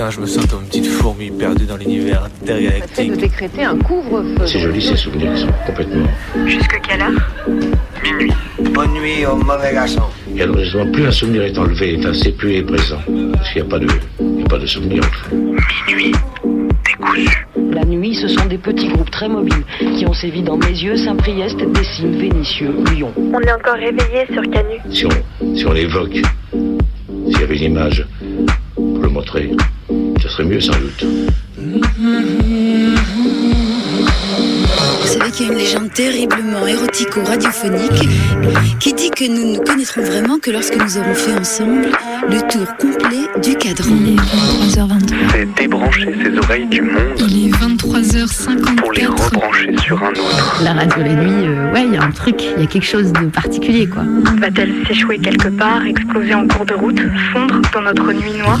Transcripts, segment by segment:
Putain, je me sens comme une petite fourmi perdue dans l'univers intergalactique. de décréter un couvre-feu. C'est joli ces souvenirs, ils sont complètement. Jusque quelle heure? Minuit. Bonne nuit au mauvais garçon. Et alors justement, plus un souvenir est enlevé, enfin, c'est plus est présent. Parce qu'il n'y a pas de, il n'y a pas de souvenir en fait. Minuit. Décousu. La nuit, ce sont des petits groupes très mobiles qui ont sévi dans Mézieux, Saint-Priest, Dessines, Vénissieux, Lyon. On est encore réveillé sur Canu. Si on, si on l'évoque, s'il y avait une image pour le montrer, mieux sans doute. Vous savez qu'il y a une légende terriblement érotico-radiophonique qui dit que nous ne nous connaîtrons vraiment que lorsque nous aurons fait ensemble le tour complet du cadran. Il est 23h23. C'est débrancher ses oreilles du monde Il est 23h54. pour les rebrancher sur un autre. La radio la nuit, euh, ouais, il y a un truc, il y a quelque chose de particulier, quoi. Va-t-elle s'échouer quelque part, exploser en cours de route, fondre dans notre nuit noire?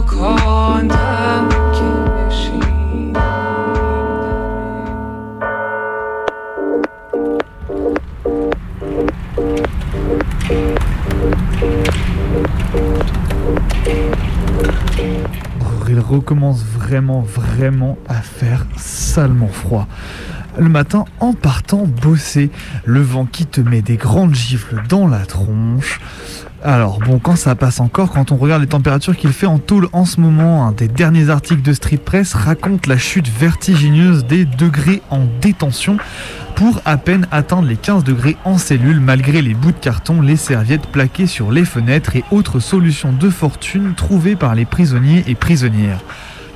Recommence vraiment, vraiment à faire salement froid. Le matin, en partant bosser, le vent qui te met des grandes gifles dans la tronche. Alors bon, quand ça passe encore, quand on regarde les températures qu'il fait en Toul en ce moment, un des derniers articles de Street Press raconte la chute vertigineuse des degrés en détention pour à peine atteindre les 15 degrés en cellule malgré les bouts de carton, les serviettes plaquées sur les fenêtres et autres solutions de fortune trouvées par les prisonniers et prisonnières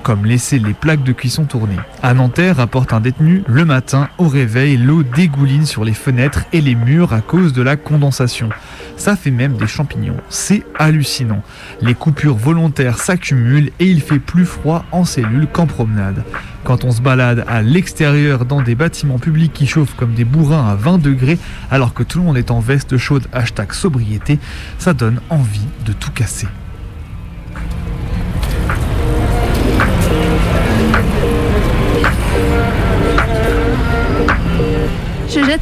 comme laisser les plaques de cuisson tourner. À Nanterre, rapporte un détenu, le matin, au réveil, l'eau dégouline sur les fenêtres et les murs à cause de la condensation. Ça fait même des champignons. C'est hallucinant. Les coupures volontaires s'accumulent et il fait plus froid en cellule qu'en promenade. Quand on se balade à l'extérieur dans des bâtiments publics qui chauffent comme des bourrins à 20 degrés alors que tout le monde est en veste chaude hashtag sobriété, ça donne envie de tout casser.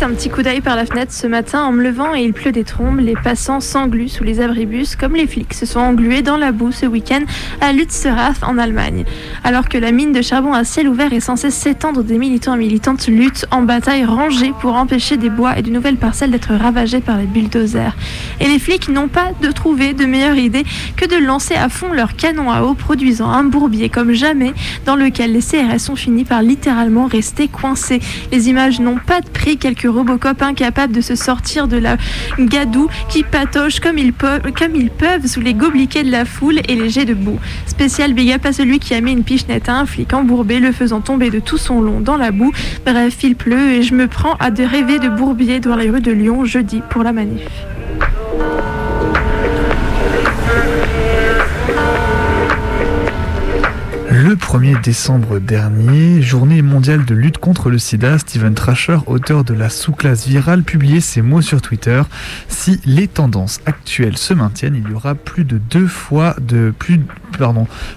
Un petit coup d'œil par la fenêtre ce matin en me levant et il pleut des trombes. Les passants s'engluent sous les abribus comme les flics se sont englués dans la boue ce week-end à Lützerath en Allemagne. Alors que la mine de charbon à ciel ouvert est censée s'étendre, des militants et militantes luttent en bataille rangée pour empêcher des bois et de nouvelles parcelles d'être ravagées par les bulldozers. Et les flics n'ont pas de trouver de meilleure idée que de lancer à fond leur canon à eau produisant un bourbier comme jamais dans lequel les CRS ont fini par littéralement rester coincés. Les images n'ont pas de prix quelques Robocop incapables de se sortir de la gadoue qui patauchent comme ils, peuvent, comme ils peuvent sous les gobliquets de la foule et les jets de boue. Spécial big up à celui qui a mis une pichenette à un flic embourbé, le faisant tomber de tout son long dans la boue. Bref, il pleut et je me prends à de rêver de bourbier dans les rues de Lyon jeudi pour la manif. Le 1er décembre dernier, journée mondiale de lutte contre le sida, Steven Trasher, auteur de la sous-classe virale, publiait ces mots sur Twitter. Si les tendances actuelles se maintiennent, il y aura plus de deux fois de plus,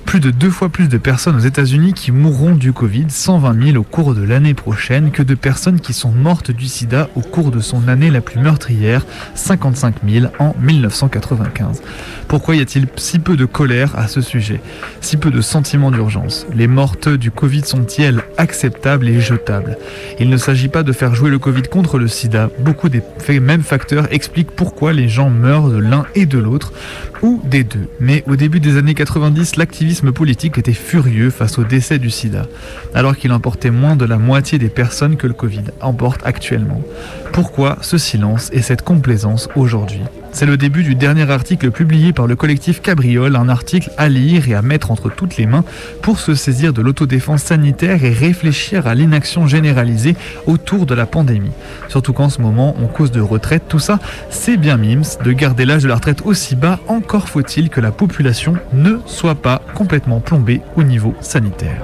plus de deux fois plus de personnes aux États-Unis qui mourront du Covid, 120 000 au cours de l'année prochaine, que de personnes qui sont mortes du sida au cours de son année la plus meurtrière, 55 000 en 1995. Pourquoi y a-t-il si peu de colère à ce sujet? Si peu de sentiments d'urgence Les mortes du Covid sont-elles acceptables et jetables? Il ne s'agit pas de faire jouer le Covid contre le sida. Beaucoup des mêmes facteurs expliquent pourquoi les gens meurent de l'un et de l'autre, ou des deux. Mais au début des années 90, l'activisme politique était furieux face au décès du sida, alors qu'il emportait moins de la moitié des personnes que le Covid emporte actuellement. Pourquoi ce silence et cette complaisance aujourd'hui? C'est le début du dernier article publié par le collectif Cabriole, un article à lire et à mettre entre toutes les mains pour se saisir de l'autodéfense sanitaire et réfléchir à l'inaction généralisée autour de la pandémie. Surtout qu'en ce moment, on cause de retraite, tout ça, c'est bien mimes de garder l'âge de la retraite aussi bas, encore faut-il que la population ne soit pas complètement plombée au niveau sanitaire.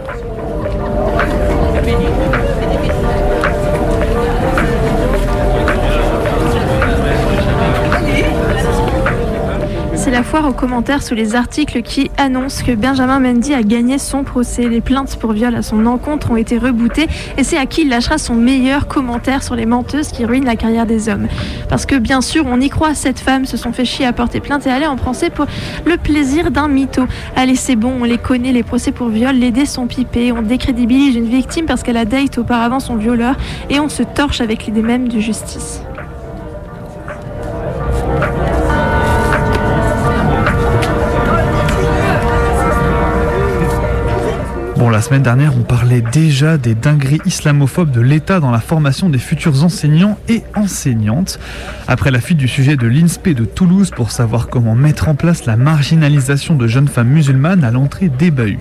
Foire aux commentaires sous les articles qui annoncent que Benjamin Mendy a gagné son procès. Les plaintes pour viol à son encontre ont été rebootées et c'est à qui il lâchera son meilleur commentaire sur les menteuses qui ruinent la carrière des hommes. Parce que bien sûr, on y croit, cette femme se sont fait chier à porter plainte et aller en procès pour le plaisir d'un mytho. Allez, c'est bon, on les connaît, les procès pour viol, les dés sont pipés, on décrédibilise une victime parce qu'elle a date auparavant son violeur et on se torche avec l'idée même de justice. Semaine dernière, on parlait déjà des dingueries islamophobes de l'État dans la formation des futurs enseignants et enseignantes. Après la fuite du sujet de l'INSPE de Toulouse pour savoir comment mettre en place la marginalisation de jeunes femmes musulmanes à l'entrée des bahuts.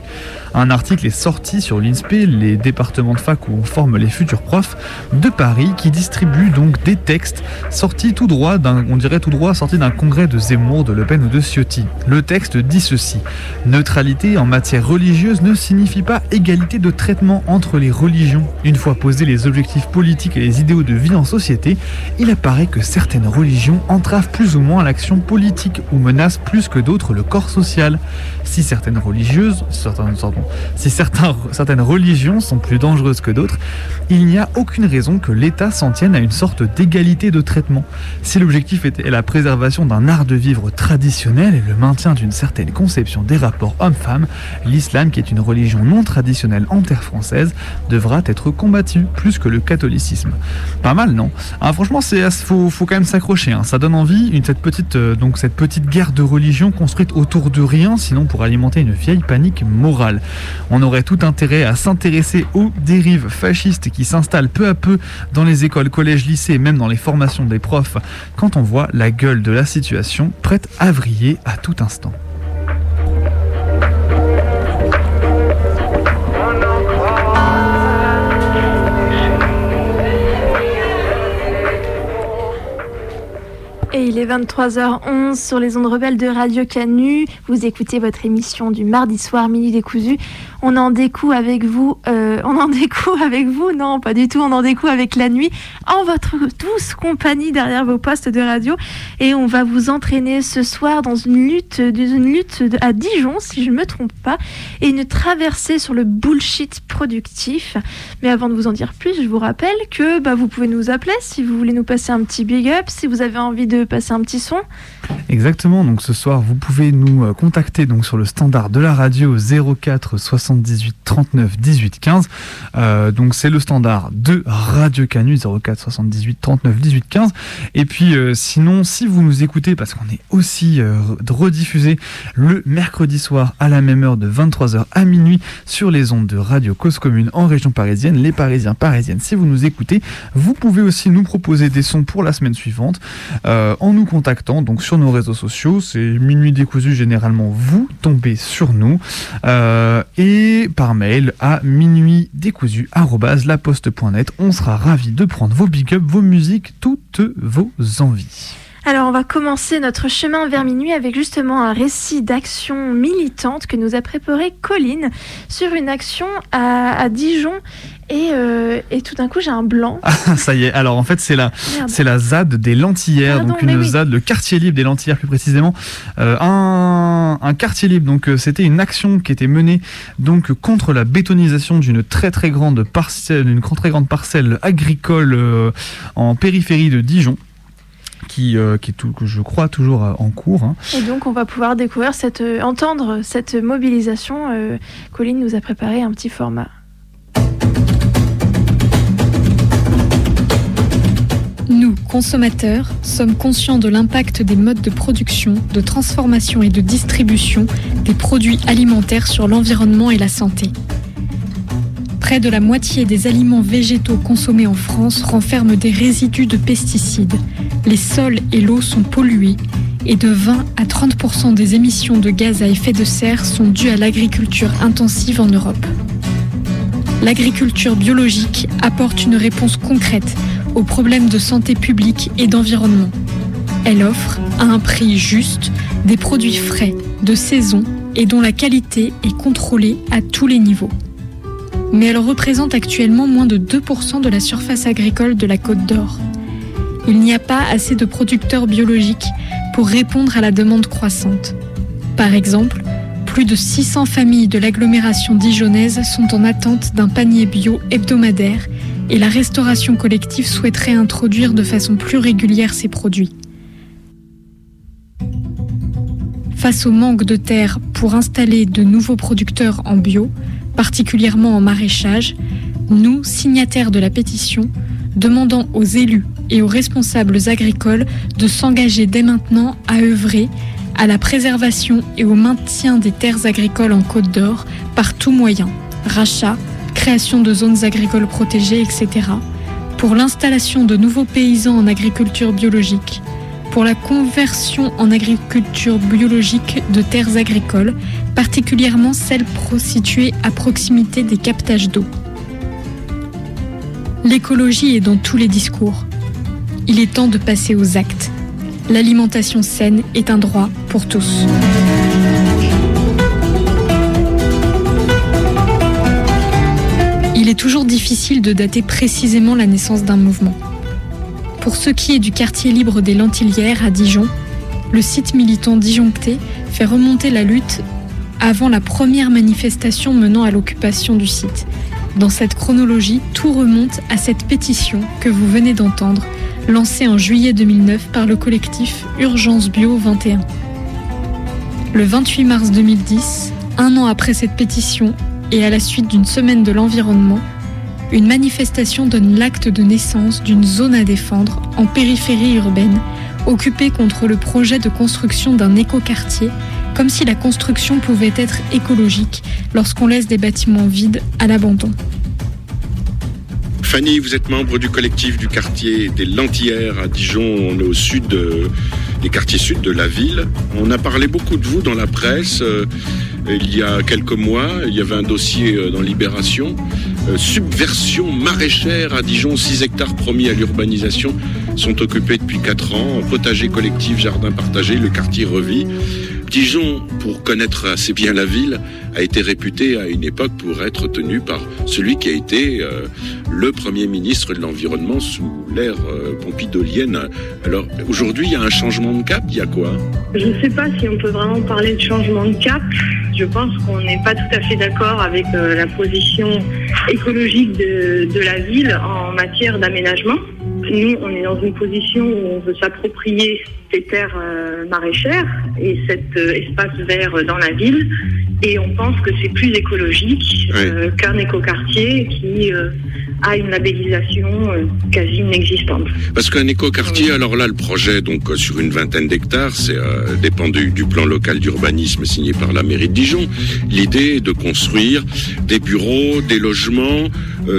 Un article est sorti sur l'INSPE, les départements de fac où on forme les futurs profs de Paris, qui distribue donc des textes sortis tout droit on dirait tout droit sortis d'un congrès de Zemmour, de Le Pen ou de Ciotti. Le texte dit ceci Neutralité en matière religieuse ne signifie pas égalité de traitement entre les religions. Une fois posés les objectifs politiques et les idéaux de vie en société, il apparaît que certaines religions entravent plus ou moins l'action politique ou menacent plus que d'autres le corps social. Si certaines religieuses, certaines, pardon, si certains, certaines religions sont plus dangereuses que d'autres, il n'y a aucune raison que l'État s'en tienne à une sorte d'égalité de traitement. Si l'objectif était la préservation d'un art de vivre traditionnel et le maintien d'une certaine conception des rapports hommes-femmes, l'islam, qui est une religion non traditionnelle en terre française, devra être combattu plus que le catholicisme. Pas mal, non? Ah, Franchement, c'est faut, faut quand même s'accrocher. Hein. Ça donne envie. Cette petite euh, cette petite guerre de religion construite autour de rien, sinon pour alimenter une vieille panique morale. On aurait tout intérêt à s'intéresser aux dérives fascistes qui s'installent peu à peu dans les écoles, collèges, lycées même dans les formations des profs quand on voit la gueule de la situation prête à vriller à tout instant. Il est 23h11 sur les ondes rebelles de Radio Canu. Vous écoutez votre émission du mardi soir, Minuit décousu. On en découvre avec vous, euh, on en découvre avec vous, non, pas du tout, on en découvre avec la nuit, en votre douce compagnie derrière vos postes de radio. Et on va vous entraîner ce soir dans une lutte, une lutte à Dijon, si je ne me trompe pas, et une traversée sur le bullshit productif. Mais avant de vous en dire plus, je vous rappelle que bah, vous pouvez nous appeler si vous voulez nous passer un petit big up, si vous avez envie de passer un petit son. Exactement, donc ce soir vous pouvez nous euh, contacter donc sur le standard de la radio 04 78 39 18 15. Euh, donc c'est le standard de Radio Canu 04 78 39 18 15. Et puis euh, sinon si vous nous écoutez parce qu'on est aussi euh, rediffusé le mercredi soir à la même heure de 23h à minuit sur les ondes de Radio Cause Commune en région parisienne, les Parisiens parisiennes. Si vous nous écoutez, vous pouvez aussi nous proposer des sons pour la semaine suivante en nous contactant donc sur nos réseaux sociaux. C'est minuit décousu généralement vous tombez sur nous euh, et par mail à minuit décousu laposte.net. On sera ravi de prendre vos big up, vos musiques, toutes vos envies. Alors on va commencer notre chemin vers minuit avec justement un récit d'action militante que nous a préparé Colline sur une action à, à Dijon et, euh, et, tout d'un coup j'ai un blanc. Ah, ça y est, alors en fait c'est la, c'est la ZAD des Lentillères, Pardon, donc une oui. ZAD, le quartier libre des Lentillères plus précisément. Euh, un, un, quartier libre, donc euh, c'était une action qui était menée donc contre la bétonisation d'une très très grande parcelle, d'une très grande parcelle agricole euh, en périphérie de Dijon qui, euh, qui est tout, je crois toujours euh, en cours. Hein. Et donc on va pouvoir découvrir cette, euh, entendre cette mobilisation. Euh, Colline nous a préparé un petit format. Nous, consommateurs, sommes conscients de l'impact des modes de production, de transformation et de distribution des produits alimentaires sur l'environnement et la santé. Près de la moitié des aliments végétaux consommés en France renferment des résidus de pesticides. Les sols et l'eau sont pollués et de 20 à 30% des émissions de gaz à effet de serre sont dues à l'agriculture intensive en Europe. L'agriculture biologique apporte une réponse concrète aux problèmes de santé publique et d'environnement. Elle offre, à un prix juste, des produits frais, de saison et dont la qualité est contrôlée à tous les niveaux. Mais elle représente actuellement moins de 2% de la surface agricole de la Côte d'Or. Il n'y a pas assez de producteurs biologiques pour répondre à la demande croissante. Par exemple, plus de 600 familles de l'agglomération dijonnaise sont en attente d'un panier bio hebdomadaire et la restauration collective souhaiterait introduire de façon plus régulière ces produits. Face au manque de terre pour installer de nouveaux producteurs en bio, particulièrement en maraîchage, nous, signataires de la pétition, demandons aux élus et aux responsables agricoles de s'engager dès maintenant à œuvrer à la préservation et au maintien des terres agricoles en Côte d'Or par tout moyen, rachat, création de zones agricoles protégées, etc., pour l'installation de nouveaux paysans en agriculture biologique, pour la conversion en agriculture biologique de terres agricoles, particulièrement celles situées à proximité des captages d'eau. L'écologie est dans tous les discours. Il est temps de passer aux actes. L'alimentation saine est un droit pour tous. Il est toujours difficile de dater précisément la naissance d'un mouvement. Pour ce qui est du quartier libre des Lentilières à Dijon, le site militant disjoncté fait remonter la lutte avant la première manifestation menant à l'occupation du site. Dans cette chronologie, tout remonte à cette pétition que vous venez d'entendre, lancée en juillet 2009 par le collectif Urgence Bio 21. Le 28 mars 2010, un an après cette pétition et à la suite d'une semaine de l'environnement, une manifestation donne l'acte de naissance d'une zone à défendre en périphérie urbaine, occupée contre le projet de construction d'un écoquartier, comme si la construction pouvait être écologique lorsqu'on laisse des bâtiments vides à l'abandon. Fanny, vous êtes membre du collectif du quartier des Lentillères à Dijon, on est au sud des quartiers sud de la ville. On a parlé beaucoup de vous dans la presse. Euh, il y a quelques mois, il y avait un dossier euh, dans Libération. Euh, subversion maraîchère à Dijon, 6 hectares promis à l'urbanisation sont occupés depuis 4 ans. Potager collectif, jardin partagé, le quartier revit. Dijon, pour connaître assez bien la ville, a été réputé à une époque pour être tenu par celui qui a été euh, le Premier ministre de l'Environnement sous l'ère euh, pompidolienne. Alors aujourd'hui, il y a un changement de cap, il y a quoi? Je ne sais pas si on peut vraiment parler de changement de cap. Je pense qu'on n'est pas tout à fait d'accord avec euh, la position écologique de, la ville en matière d'aménagement. Nous, on est dans une position où on veut s'approprier ces terres euh, maraîchères et cet euh, espace vert dans la ville. Et on pense que c'est plus écologique euh, qu'un écoquartier qui a une labellisation quasi inexistante. Parce qu'un écoquartier, alors là, le projet, donc sur une vingtaine d'hectares, c'est dépend du, du, plan local d'urbanisme signé par la mairie de Dijon. L'idée est de construire des bureaux, des logements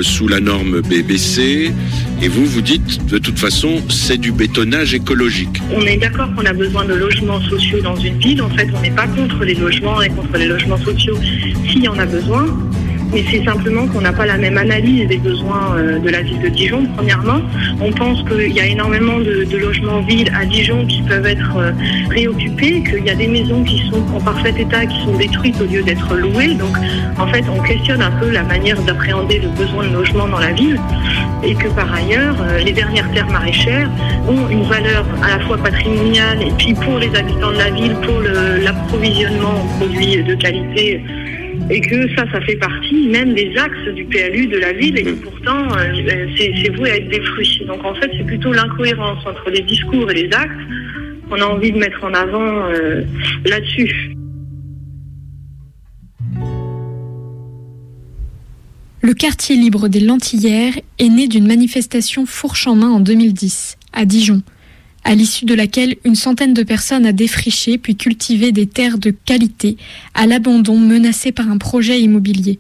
sous la norme BBC. Et vous, vous dites, de toute façon, c'est du bétonnage écologique. On est d'accord qu'on a besoin de logements sociaux dans une ville. En fait, on n'est pas contre les logements et contre les logements sociaux s'il y en a besoin mais c'est simplement qu'on n'a pas la même analyse des besoins euh, de la ville de Dijon, premièrement. On pense qu'il y a énormément de, logements villes à Dijon qui peuvent être euh, réoccupés, qu'il y a des maisons qui sont en parfait état, qui sont détruites au lieu d'être louées. Donc, en fait, on questionne un peu la manière d'appréhender le besoin de logement dans la ville et que par ailleurs, euh, les dernières terres maraîchères ont une valeur à la fois patrimoniale et puis pour les habitants de la ville, pour l'approvisionnement en produits de qualité et que ça, ça fait partie même des axes du PLU de la ville et que pourtant, euh, c'est voué à être détruit. Donc en fait, c'est plutôt l'incohérence entre les discours et les actes qu'on a envie de mettre en avant euh, là-dessus. Le quartier libre des Lentillères est né d'une manifestation fourche en main en 2010, à Dijon, à l'issue de laquelle une centaine de personnes a défriché puis cultivé des terres de qualité à l'abandon menacées par un projet immobilier.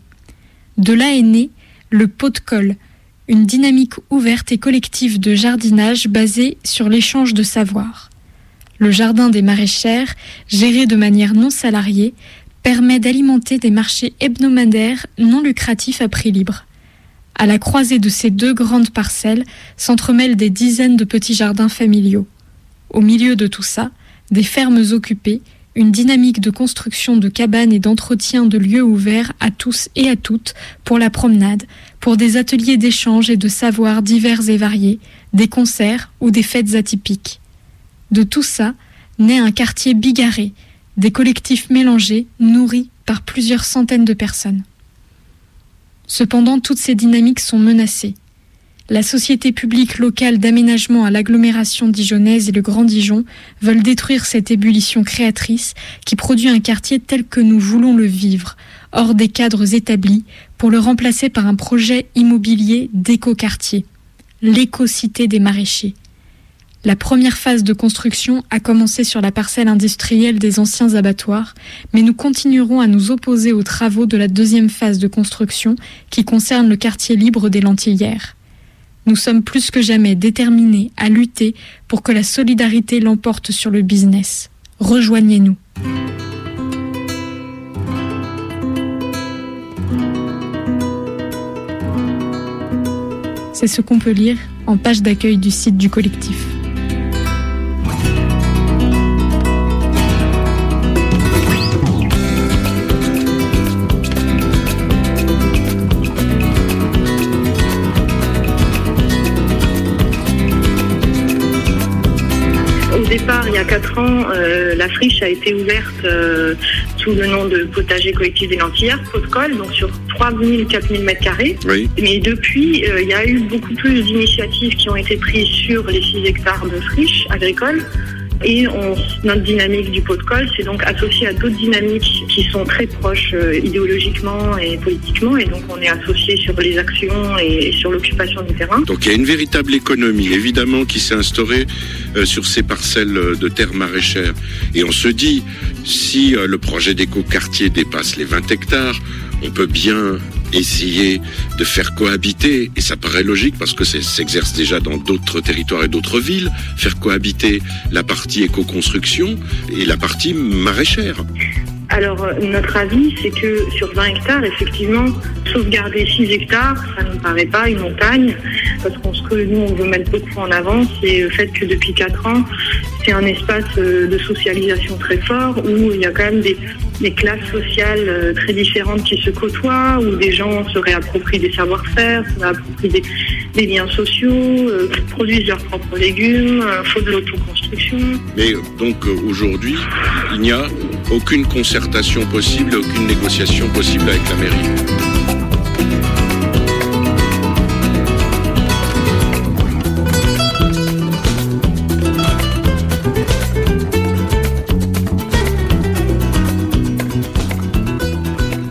De là est né le pot de colle, une dynamique ouverte et collective de jardinage basée sur l'échange de savoir. Le jardin des maraîchères, géré de manière non salariée, permet d'alimenter des marchés hebdomadaires non lucratifs à prix libre. À la croisée de ces deux grandes parcelles s'entremêlent des dizaines de petits jardins familiaux. Au milieu de tout ça, des fermes occupées, une dynamique de construction de cabanes et d'entretien de lieux ouverts à tous et à toutes pour la promenade, pour des ateliers d'échange et de savoir divers et variés, des concerts ou des fêtes atypiques. De tout ça naît un quartier bigarré, des collectifs mélangés, nourris par plusieurs centaines de personnes. Cependant, toutes ces dynamiques sont menacées. La société publique locale d'aménagement à l'agglomération dijonnaise et le Grand Dijon veulent détruire cette ébullition créatrice qui produit un quartier tel que nous voulons le vivre, hors des cadres établis, pour le remplacer par un projet immobilier d'éco-quartier, l'éco-cité des maraîchers. La première phase de construction a commencé sur la parcelle industrielle des anciens abattoirs, mais nous continuerons à nous opposer aux travaux de la deuxième phase de construction qui concerne le quartier libre des Lentillères. Nous sommes plus que jamais déterminés à lutter pour que la solidarité l'emporte sur le business. Rejoignez-nous. C'est ce qu'on peut lire en page d'accueil du site du collectif. Euh, la friche a été ouverte euh, sous le nom de potager collectif des Lentillères, pot de colle, donc sur 3000, 4000 mètres carrés. Mais depuis, euh, il y a eu beaucoup plus d'initiatives qui ont été prises sur les 6 hectares de friche agricole. Et notre dynamique du pot de colle, c'est donc associé à d'autres dynamiques qui sont très proches euh, idéologiquement et politiquement. Et donc on est associé sur les actions et sur l'occupation du terrain. Donc il y a une véritable économie, évidemment, qui s'est instaurée euh, sur ces parcelles de terre maraîchère. Et on se dit, si euh, le projet d'éco-quartier dépasse les 20 hectares, on peut bien essayer de faire cohabiter, et ça paraît logique parce que ça s'exerce déjà dans d'autres territoires et d'autres villes, faire cohabiter la partie éco-construction et la partie maraîchère. Alors, euh, notre avis, c'est que sur 20 hectares, effectivement, sauvegarder 6 hectares, ça ne paraît pas une montagne, parce qu'on ce que nous, on veut mettre beaucoup en avant, c'est le fait que depuis 4 ans, c'est un espace euh, de socialisation très fort, où il y a quand même des, classes sociales euh, très différentes qui se côtoient, où des gens se réapproprient des savoir-faire, se réapproprient des, liens sociaux, produisent leurs propres légumes, faut de l'autoconstruction. Mais donc aujourd'hui, il n'y a aucune concertation possible, aucune négociation possible avec la mairie.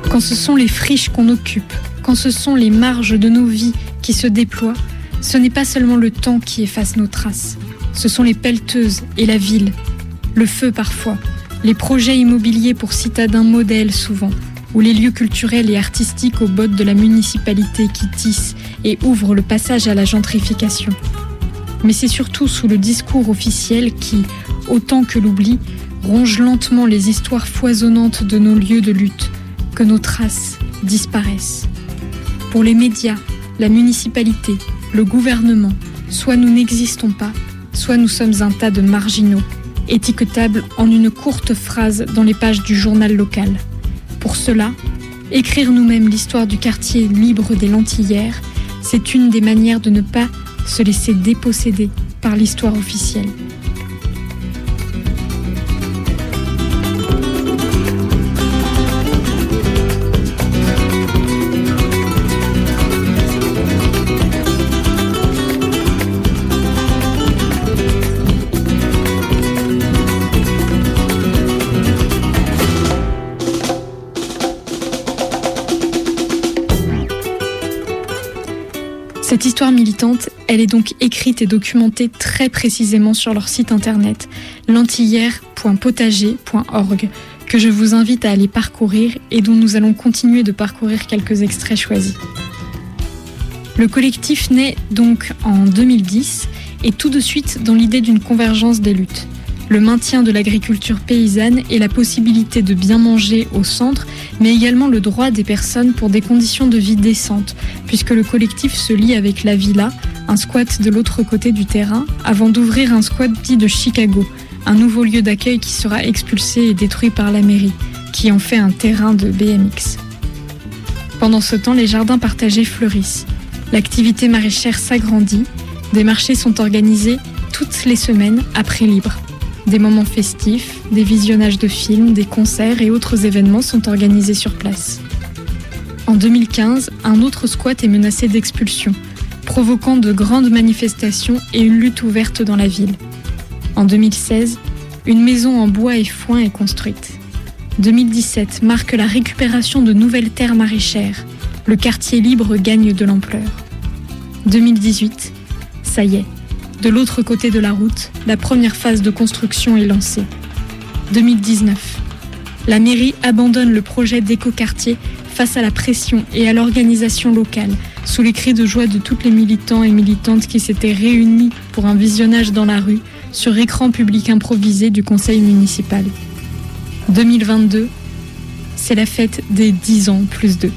Quand ce sont les friches qu'on occupe, quand ce sont les marges de nos vies qui se déploient, ce n'est pas seulement le temps qui efface nos traces, ce sont les pelleteuses et la ville, le feu parfois, les projets immobiliers pour citadins modèles souvent, ou les lieux culturels et artistiques aux bottes de la municipalité qui tissent et ouvrent le passage à la gentrification. Mais c'est surtout sous le discours officiel qui, autant que l'oubli, ronge lentement les histoires foisonnantes de nos lieux de lutte, que nos traces disparaissent. Pour les médias, la municipalité, le gouvernement, soit nous n'existons pas, soit nous sommes un tas de marginaux étiquetable en une courte phrase dans les pages du journal local. Pour cela, écrire nous-mêmes l'histoire du quartier libre des Lentillères, c'est une des manières de ne pas se laisser déposséder par l'histoire officielle. Cette histoire militante, elle est donc écrite et documentée très précisément sur leur site internet lentillère.potager.org que je vous invite à aller parcourir et dont nous allons continuer de parcourir quelques extraits choisis. Le collectif naît donc en 2010 et tout de suite dans l'idée d'une convergence des luttes le maintien de l'agriculture paysanne et la possibilité de bien manger au centre, mais également le droit des personnes pour des conditions de vie décentes, puisque le collectif se lie avec la villa, un squat de l'autre côté du terrain, avant d'ouvrir un squat dit de Chicago, un nouveau lieu d'accueil qui sera expulsé et détruit par la mairie, qui en fait un terrain de BMX. Pendant ce temps, les jardins partagés fleurissent. L'activité maraîchère s'agrandit. Des marchés sont organisés toutes les semaines prix libre. Des moments festifs, des visionnages de films, des concerts et autres événements sont organisés sur place. En 2015, un autre squat est menacé d'expulsion, provoquant de grandes manifestations et une lutte ouverte dans la ville. En 2016, une maison en bois et foin est construite. 2017 marque la récupération de nouvelles terres maraîchères. Le quartier libre gagne de l'ampleur. 2018, ça y est, de l'autre côté de la route, la première phase de construction est lancée. 2019, la mairie abandonne le projet d'écoquartier face à la pression et à l'organisation locale, sous les cris de joie de tous les militants et militantes qui s'étaient réunis pour un visionnage dans la rue sur écran public improvisé du conseil municipal. 2022, c'est la fête des 10 ans plus 2.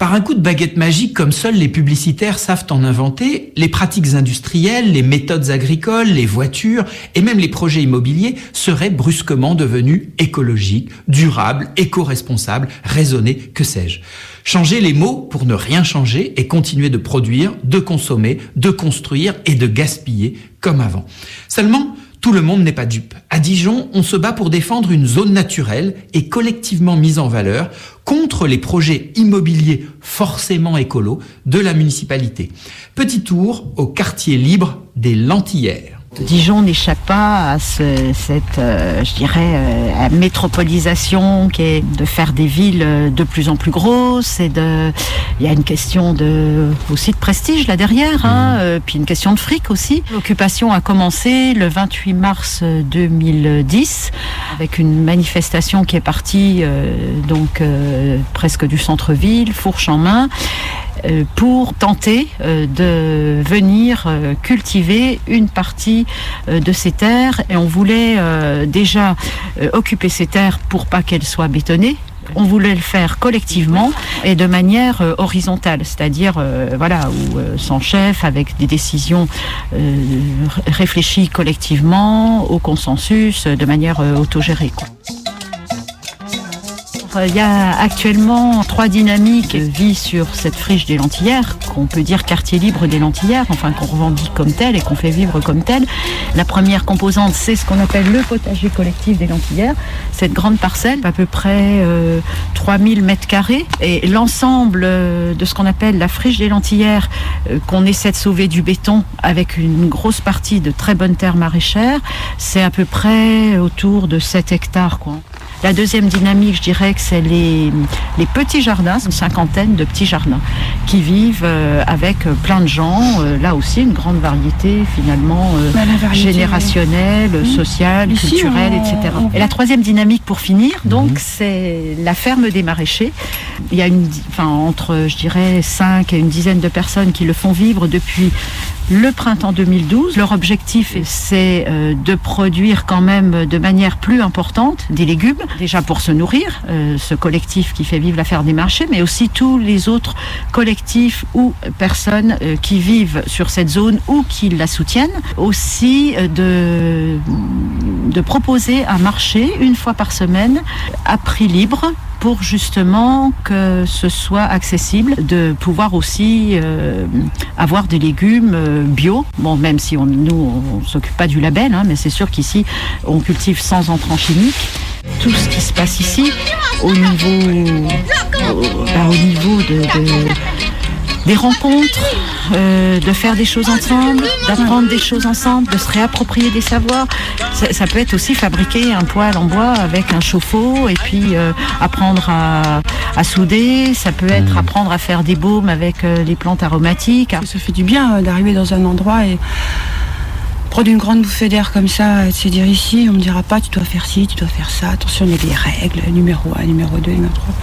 Par un coup de baguette magique comme seuls les publicitaires savent en inventer, les pratiques industrielles, les méthodes agricoles, les voitures et même les projets immobiliers seraient brusquement devenus écologiques, durables, éco-responsables, raisonnés, que sais-je. Changer les mots pour ne rien changer et continuer de produire, de consommer, de construire et de gaspiller comme avant. Seulement, tout le monde n'est pas dupe. À Dijon, on se bat pour défendre une zone naturelle et collectivement mise en valeur contre les projets immobiliers forcément écolos de la municipalité. Petit tour au quartier libre des Lentillères. Dijon n'échappe pas à ce, cette, euh, je dirais, euh, métropolisation qui est de faire des villes euh, de plus en plus grosses. Et de, il y a une question de aussi de prestige là derrière, hein, mmh. puis une question de fric aussi. L'occupation a commencé le 28 mars 2010 avec une manifestation qui est partie donc presque du centre-ville, fourche en main. Euh, pour tenter euh, de venir euh, cultiver une partie de ces terres. Et on voulait déjà occuper ces terres pour pas qu'elles soient bétonnées, on voulait le faire collectivement et de manière horizontale, c'est-à-dire voilà où sans chef, avec des décisions réfléchies collectivement, au consensus, de manière autogérée. Il y a actuellement trois dynamiques vie sur cette friche des Lentillères, qu'on peut dire quartier libre des Lentillères, enfin qu'on revendique comme tel et qu'on fait vivre comme tel. La première composante, c'est ce qu'on appelle le potager collectif des Lentillères, cette grande parcelle, à peu près 3000 euh, mètres carrés, et l'ensemble euh, de ce qu'on appelle la friche des Lentillères, euh, qu'on essaie de sauver du béton avec une grosse partie de très bonnes terres maraîchères, c'est à peu près autour de 7 hectares. Quoi. La deuxième dynamique, je dirais que c'est les, les petits jardins, une cinquantaine de petits jardins qui vivent euh, avec euh, plein de gens. Euh, là aussi, une grande variété finalement bah, générationnelle, sociale, culturelle, etc. Et la troisième dynamique pour finir, mhm. donc, c'est la ferme des maraîchers. Il y a une, enfin, entre, je dirais, 5 et une dizaine de personnes qui le font vivre depuis le printemps 2012. Leur objectif, c'est euh, de produire quand même de manière plus importante des légumes, déjà pour se nourrir, euh, ce collectif qui fait vivre l'affaire des marchés, mais aussi tous les autres collectifs ou personnes euh, qui vivent sur cette zone ou qui la soutiennent. Aussi de, de proposer un marché une fois par semaine à prix libre pour justement que ce soit accessible, de pouvoir aussi euh, avoir des légumes euh, bio. Bon, même si on, nous, on, s'occupe pas du label, hein, mais c'est sûr qu'ici, on cultive sans entrants chimiques. Tout ce qui se passe ici, au niveau, au, bah, au niveau de des rencontres, euh, de faire des choses ensemble, d'apprendre des choses ensemble, de se réapproprier des savoirs. Ça, peut être aussi fabriquer un poêle en bois avec un chauffe-eau et puis euh, apprendre à, souder. Ça peut être apprendre à faire des baumes avec euh, les plantes aromatiques. Ça fait du bien d'arriver dans un endroit et prendre une grande bouffée d'air comme ça et se dire ici, on me dira pas tu dois faire ci, tu dois faire ça, attention il y a des règles, numéro 1, numéro 2, numéro 3.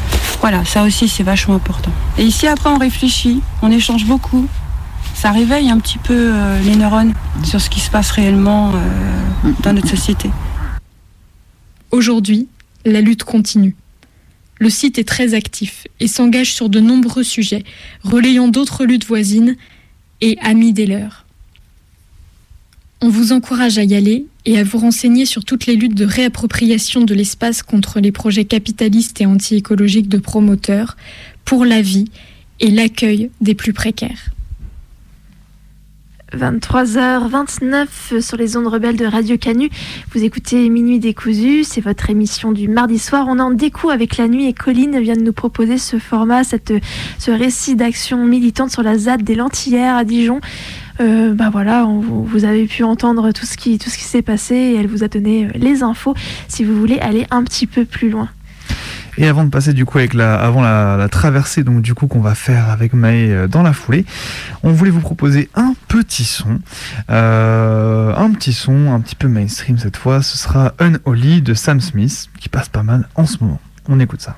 Voilà, ça aussi c'est vachement important. Et ici après on réfléchit, on échange beaucoup. Ça réveille un petit peu euh, les neurones sur ce qui se passe réellement euh, dans notre société. Aujourd'hui, la lutte continue. Le site est très actif et s'engage sur de nombreux sujets, relayant d'autres luttes voisines et amis des leurs. On vous encourage à y aller et à vous renseigner sur toutes les luttes de réappropriation de l'espace contre les projets capitalistes et anti-écologiques de promoteurs pour la vie et l'accueil des plus précaires. 23h29 sur les ondes rebelles de Radio Canu. Vous écoutez Minuit décousu, c'est votre émission du mardi soir. On en découvre avec la nuit et Colline vient de nous proposer ce format, ce récit d'action militante sur la ZAD des Lentillères à Dijon. Euh, bah voilà, vous avez pu entendre tout ce qui, qui s'est passé et elle vous a donné les infos si vous voulez aller un petit peu plus loin. Et avant de passer du coup avec la, avant la, traversée donc du coup qu'on va faire avec Maë euh, dans la foulée, on voulait vous proposer un petit son, euh, un petit son un petit peu mainstream cette fois. Ce sera Unholy de Sam Smith qui passe pas mal en ce moment. On écoute ça.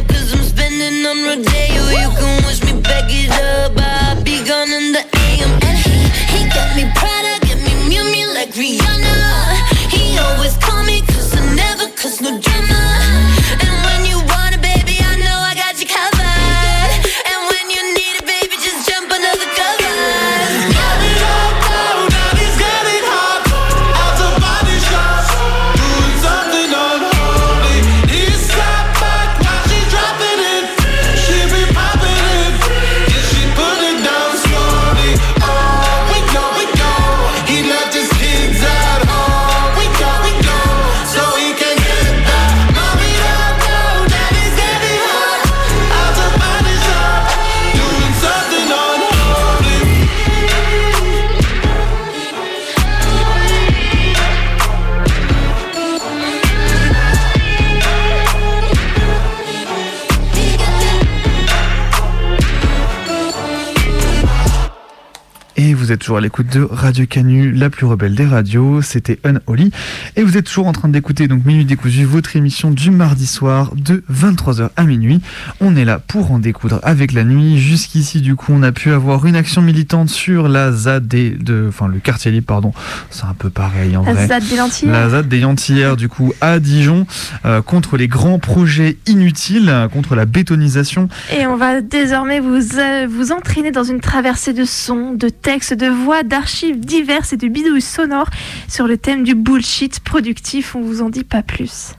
êtes toujours à l'écoute de Radio Canu, la plus rebelle des radios. C'était Unholy. Et vous êtes toujours en train d'écouter donc Minuit décousu, votre émission du mardi soir de 23h à minuit. On est là pour en découdre avec la nuit. Jusqu'ici, du coup, on a pu avoir une action militante sur la ZAD des, de, enfin, le quartier libre, pardon. C'est un peu pareil en la vrai. ZAD des. La ZAD des Lentillères, du coup, à Dijon, euh, contre les grands projets inutiles, contre la bétonisation. Et on va désormais vous, euh, vous entraîner dans une traversée de sons, de textes, de voix, d'archives diverses et de bidouilles sonores sur le thème du bullshit productif. On vous en dit pas plus.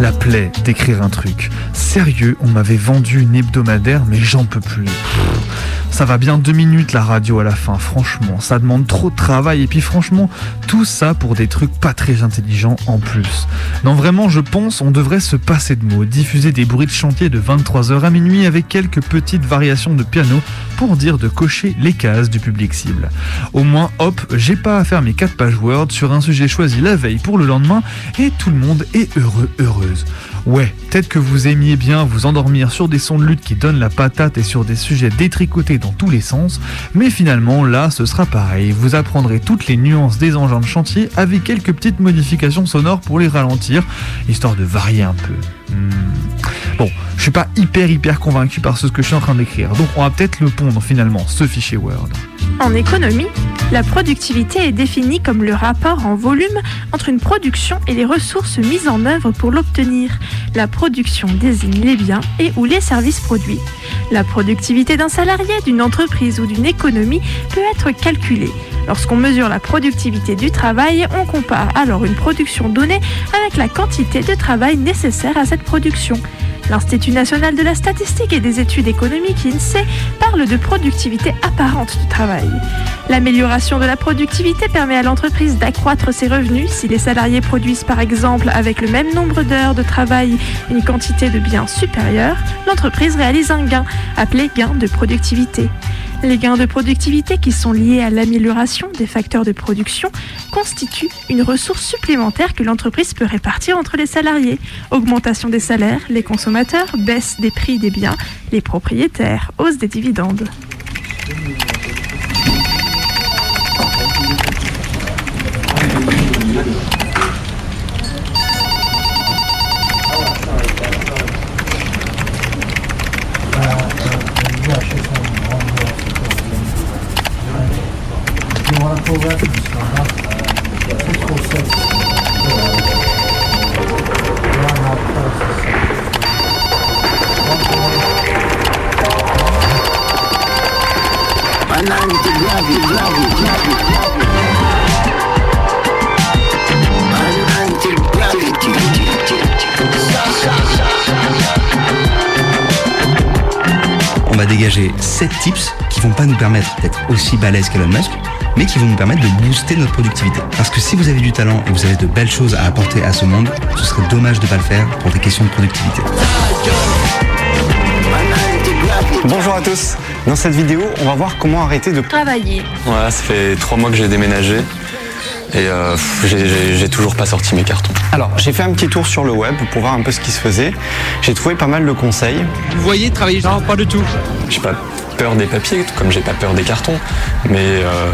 La plaie d'écrire un truc. Sérieux, on m'avait vendu une hebdomadaire, mais j'en peux plus. Ça va bien deux minutes la radio à la fin, franchement. Ça demande trop de travail et puis franchement, tout ça pour des trucs pas très intelligents en plus. Non vraiment, je pense on devrait se passer de mots, diffuser des bruits de chantier de 23h à minuit avec quelques petites variations de piano pour dire de cocher les cases du public cible. Au moins, hop, j'ai pas à faire mes 4 pages Word sur un sujet choisi la veille pour le lendemain et tout le monde est heureux, heureuse. Ouais, peut-être que vous aimiez bien vous endormir sur des sons de lutte qui donnent la patate et sur des sujets détricotés dans tous les sens, mais finalement là ce sera pareil, vous apprendrez toutes les nuances des engins de chantier avec quelques petites modifications sonores pour les ralentir, histoire de varier un peu. Hmm. Bon, je suis pas hyper hyper convaincu par ce que je suis en train d'écrire, donc on va peut-être le pondre finalement, ce fichier Word. En économie, la productivité est définie comme le rapport en volume entre une production et les ressources mises en œuvre pour l'obtenir. La production désigne les biens et ou les services produits. La productivité d'un salarié, d'une entreprise ou d'une économie peut être calculée. Lorsqu'on mesure la productivité du travail, on compare alors une production donnée avec la quantité de travail nécessaire à cette production. L'Institut national de la statistique et des études économiques INSEE parle de productivité apparente du travail. L'amélioration de la productivité permet à l'entreprise d'accroître ses revenus si les salariés produisent par exemple avec le même nombre d'heures de travail une quantité de biens supérieure, l'entreprise réalise un gain, appelé gain de productivité. Les gains de productivité qui sont liés à l'amélioration des facteurs de production constituent une ressource supplémentaire que l'entreprise peut répartir entre les salariés. Augmentation des salaires, les consommateurs, baisse des prix des biens, les propriétaires, hausse des dividendes. Tips qui vont pas nous permettre d'être aussi balèzes qu'Elon Musk, mais qui vont nous permettre de booster notre productivité. Parce que si vous avez du talent et vous avez de belles choses à apporter à ce monde, ce serait dommage de pas le faire pour des questions de productivité. Bonjour à tous. Dans cette vidéo, on va voir comment arrêter de Travailler. Voilà, ça fait trois mois que j'ai déménagé et euh, j'ai- toujours pas sorti mes cartons. Alors, j'ai fait un petit tour sur le web pour voir un peu ce qui se faisait. J'ai trouvé pas mal de conseils. Vous voyez travailler Non, pas du tout. J'ai pas peur des papiers, tout comme j'ai pas peur des cartons, mais, euh,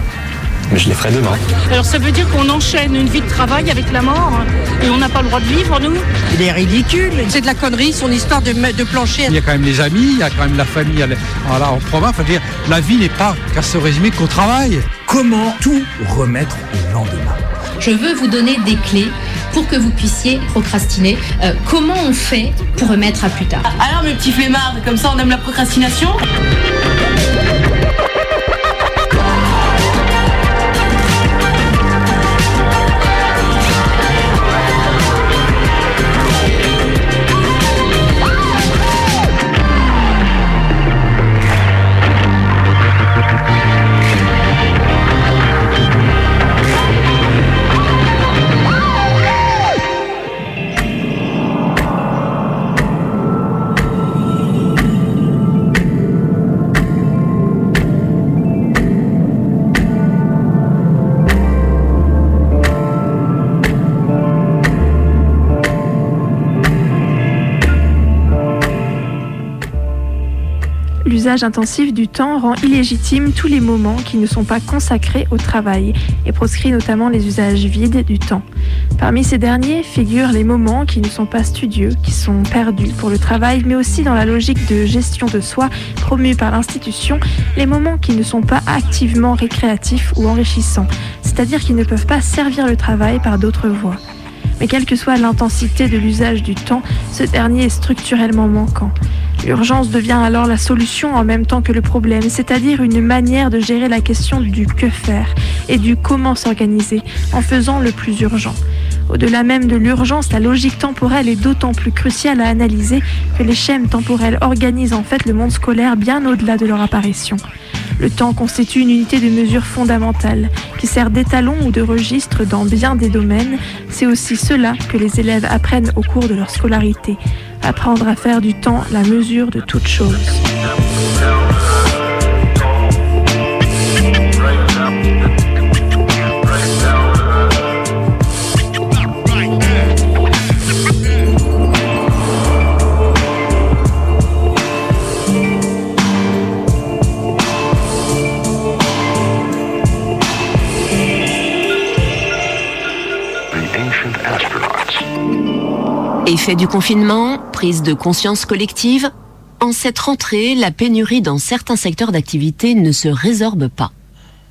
mais je les ferai demain. Alors ça veut dire qu'on enchaîne une vie de travail avec la mort et on n'a pas le droit de vivre, nous? Il est ridicule. C'est de la connerie, son histoire de, de plancher. Il y a quand même les amis, il y a quand même la famille voilà, en province. Dire, la vie n'est pas qu'à se résumer qu'au travail. Comment tout remettre au lendemain? Je veux vous donner des clés pour que vous puissiez procrastiner. Euh, comment on fait pour remettre à plus tard? Alors mes petits flemmards, comme ça on aime la procrastination? L'usage intensif du temps rend illégitime tous les moments qui ne sont pas consacrés au travail et proscrit notamment les usages vides du temps. Parmi ces derniers figurent les moments qui ne sont pas studieux, qui sont perdus pour le travail, mais aussi dans la logique de gestion de soi promue par l'institution, les moments qui ne sont pas activement récréatifs ou enrichissants, c'est-à-dire qui ne peuvent pas servir le travail par d'autres voies. Mais quelle que soit l'intensité de l'usage du temps, ce dernier est structurellement manquant. L'urgence devient alors la solution en même temps que le problème, c'est-à-dire une manière de gérer la question du que faire et du comment s'organiser en faisant le plus urgent. Au-delà même de l'urgence, la logique temporelle est d'autant plus cruciale à analyser que les schèmes temporels organisent en fait le monde scolaire bien au-delà de leur apparition. Le temps constitue une unité de mesure fondamentale qui sert d'étalon ou de registre dans bien des domaines. C'est aussi cela que les élèves apprennent au cours de leur scolarité apprendre à faire du temps la mesure de toute chose. Effet du confinement, prise de conscience collective. En cette rentrée, la pénurie dans certains secteurs d'activité ne se résorbe pas.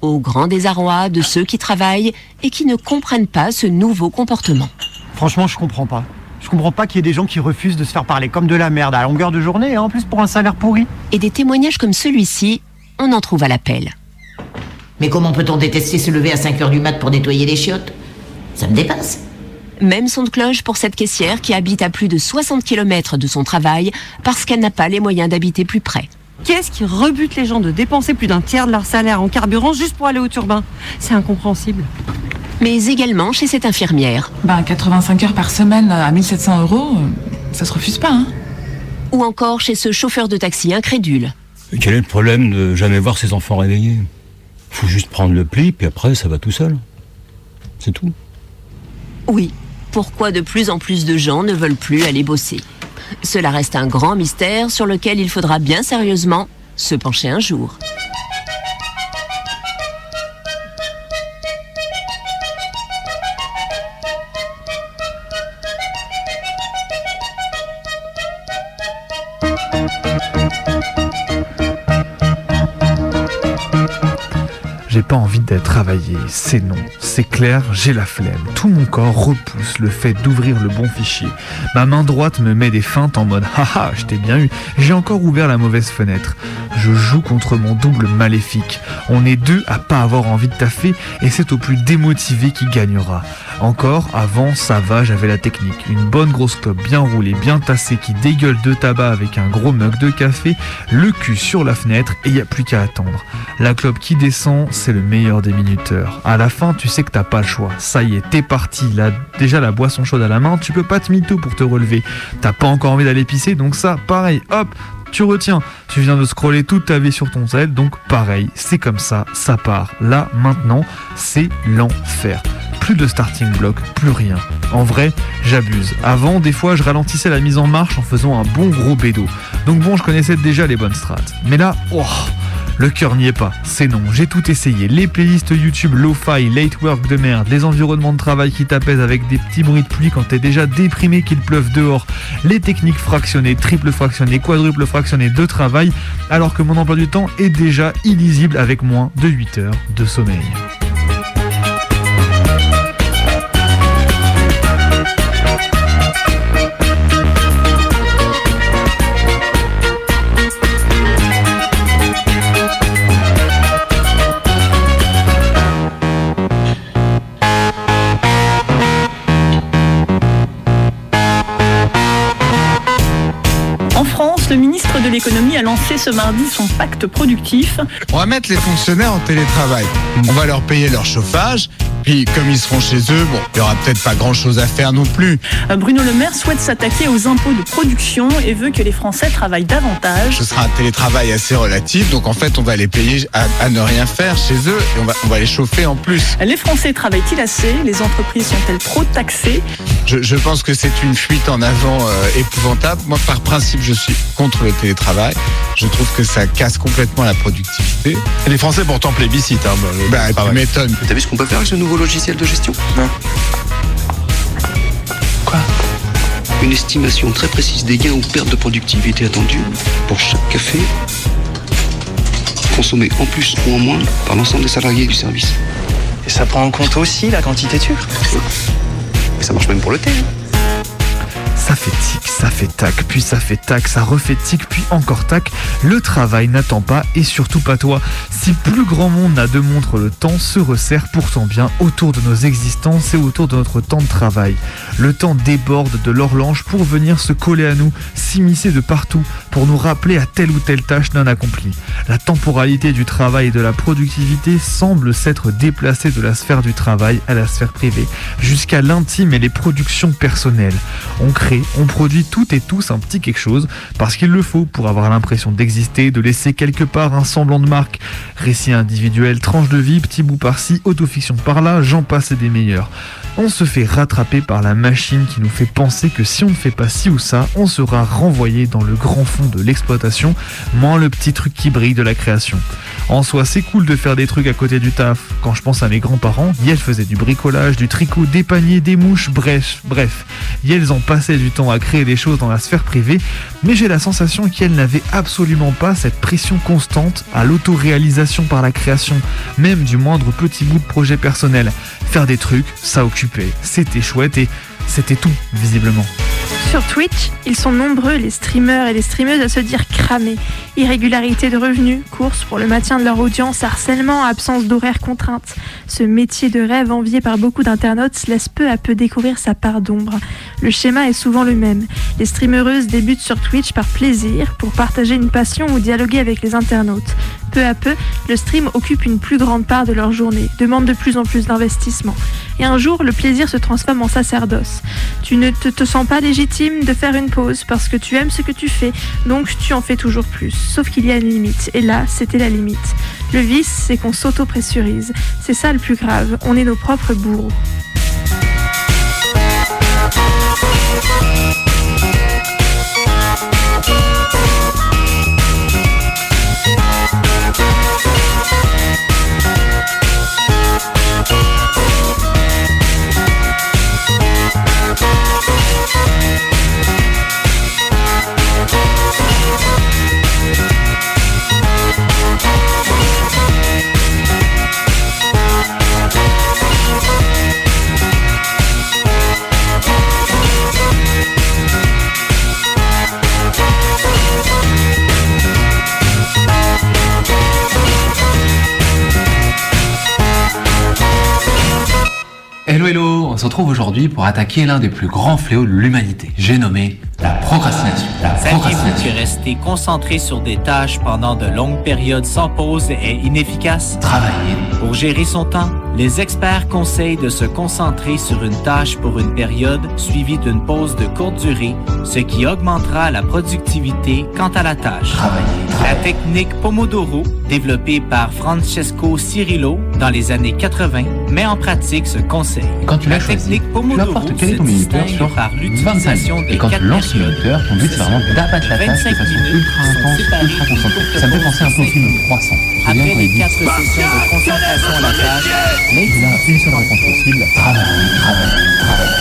Au grand désarroi de ceux qui travaillent et qui ne comprennent pas ce nouveau comportement. Franchement, je comprends pas. Je comprends pas qu'il y ait des gens qui refusent de se faire parler comme de la merde à longueur de journée, et en plus pour un salaire pourri. Et des témoignages comme celui-ci, on en trouve à l'appel. Mais comment peut-on détester se lever à 5 heures du mat pour nettoyer les chiottes? Ça me dépasse. Même son de cloche pour cette caissière qui habite à plus de 60 km de son travail parce qu'elle n'a pas les moyens d'habiter plus près. Qu'est-ce qui rebute les gens de dépenser plus d'un tiers de leur salaire en carburant juste pour aller au turbin? C'est incompréhensible. Mais également chez cette infirmière. Ben, 85 heures par semaine à 1700 euros, ça se refuse pas, hein Ou encore chez ce chauffeur de taxi incrédule. Quel est le problème de jamais voir ses enfants réveillés? Faut juste prendre le pli, puis après, ça va tout seul. C'est tout. Oui, pourquoi de plus en plus de gens ne veulent plus aller bosser Cela reste un grand mystère sur lequel il faudra bien sérieusement se pencher un jour. Travaillé, c'est non, c'est clair, j'ai la flemme. Tout mon corps repousse le fait d'ouvrir le bon fichier. Ma main droite me met des feintes en mode haha, je t'ai bien eu. J'ai encore ouvert la mauvaise fenêtre. Je joue contre mon double maléfique. On est deux à pas avoir envie de taffer et c'est au plus démotivé qui gagnera. Encore, avant, ça va, j'avais la technique. Une bonne grosse clope bien roulée, bien tassée qui dégueule de tabac avec un gros mug de café, le cul sur la fenêtre et y a plus qu'à attendre. La clope qui descend, c'est le meilleur des minuteurs. À la fin, tu sais que t'as pas le choix. Ça y est, t'es parti. Là, déjà la boisson chaude à la main, tu peux pas te mytho pour te relever. T'as pas encore envie d'aller pisser, donc ça, pareil, hop, tu retiens. Tu viens de scroller toute ta vie sur ton sel, donc pareil, c'est comme ça, ça part. Là, maintenant, c'est l'enfer. Plus de starting block, plus rien. En vrai, j'abuse. Avant, des fois, je ralentissais la mise en marche en faisant un bon gros bédo. Donc bon, je connaissais déjà les bonnes strates. Mais là, oh, le cœur n'y est pas, c'est non, j'ai tout essayé. Les playlists YouTube lo-fi, late work de merde, les environnements de travail qui t'apaisent avec des petits bruits de pluie quand t'es déjà déprimé qu'il pleuve dehors, les techniques fractionnées, triple fractionnées, quadruple fractionnées de travail, alors que mon emploi du temps est déjà illisible avec moins de 8 heures de sommeil. Lancé ce mardi son pacte productif. On va mettre les fonctionnaires en télétravail. On va leur payer leur chauffage. Puis, comme ils seront chez eux, bon, il y aura peut-être pas grand chose à faire non plus. Bruno Le Maire souhaite s'attaquer aux impôts de production et veut que les Français travaillent davantage. Ce sera un télétravail assez relatif, donc en fait, on va les payer à, à ne rien faire chez eux et on va, on va les chauffer en plus. Les Français travaillent-ils assez? Les entreprises sont-elles trop taxées? Je, je pense que c'est une fuite en avant euh, épouvantable. Moi, par principe, je suis contre le télétravail. Je trouve que ça casse complètement la productivité. Les Français pourtant plébiscitent. Hein, Bah, tu m'étonnes. T'as vu ce qu'on peut faire avec ce nouveau logiciel de gestion Non. Une estimation très précise des gains ou pertes de productivité attendues pour chaque café consommé en plus ou en moins par l'ensemble des salariés du service. Et ça prend en compte aussi la quantité de sucre Et ça marche même pour le thé. hein. Ça fait tic, ça fait tac, puis ça fait tac, ça refait tic, puis encore tac. Le travail n'attend pas et surtout pas toi. Si plus grand monde n'a de montre, le temps se resserre pourtant bien autour de nos existences et autour de notre temps de travail. Le temps déborde de l'horloge pour venir se coller à nous, s'immiscer de partout, pour nous rappeler à telle ou telle tâche non accomplie. La temporalité du travail et de la productivité semble s'être déplacée de la sphère du travail à la sphère privée, jusqu'à l'intime et les productions personnelles. On crée, on produit toutes et tous un petit quelque chose, parce qu'il le faut pour avoir l'impression d'exister, de laisser quelque part un semblant de marque. Récit individuel, tranche de vie, petit bout par-ci, autofiction par-là, j'en passe et des meilleurs. On se fait rattraper par la machine qui nous fait penser que si on ne fait pas ci ou ça, on sera renvoyé dans le grand fond de l'exploitation, moins le petit truc qui brille de la création. En soi, c'est cool de faire des trucs à côté du taf. Quand je pense à mes grands-parents, Yel faisait du bricolage, du tricot, des paniers, des mouches, bref, bref. Yels en passait du temps à créer des choses dans la sphère privée, mais j'ai la sensation qu'elle n'avait absolument pas cette pression constante à l'autoréalisation par la création, même du moindre petit bout de projet personnel. Faire des trucs, ça c'était chouette et c'était tout, visiblement. Sur Twitch, ils sont nombreux, les streamers et les streameuses, à se dire cramés. Irrégularité de revenus, course pour le maintien de leur audience, harcèlement, absence d'horaires contraintes. Ce métier de rêve envié par beaucoup d'internautes laisse peu à peu découvrir sa part d'ombre. Le schéma est souvent le même. Les streamereuses débutent sur Twitch par plaisir, pour partager une passion ou dialoguer avec les internautes. Peu à peu, le stream occupe une plus grande part de leur journée, demande de plus en plus d'investissement. Et un jour, le plaisir se transforme en sacerdoce. Tu ne te, sens pas légitime de faire une pause parce que tu aimes ce que tu fais, donc tu en fais toujours plus. Sauf qu'il y a une limite. Et là, c'était la limite. Le vice, c'est qu'on s'auto-pressurise. C'est ça le plus grave. On est nos propres bourreaux. Música aujourd'hui pour attaquer l'un des plus grands fléaux de l'humanité. J'ai nommé la procrastination. La Saviez-vous que rester concentré sur des tâches pendant de longues périodes sans pause est inefficace? Travailler. Pour gérer son temps, les experts conseillent de se concentrer sur une tâche pour une période suivie d'une pause de courte durée, ce qui augmentera la productivité quant à la tâche. La technique Pomodoro, développée par Francesco Cirillo dans les années 80, met en pratique ce conseil. Quand tu la choisi, technique tu Pomodoro se distingue sur par 25 l'utilisation de tu quatre lances le périodes. Ton but c'est vraiment d'abattre la tâche de 25 façon ultra intense, ultra concentrée. Ça me fait penser un peu au film 300. Tu te souviens Après quand les il dit quatre sessions de concentration à la tâche, Mais il a une seule réponse possible, travailler, travailler, travailler.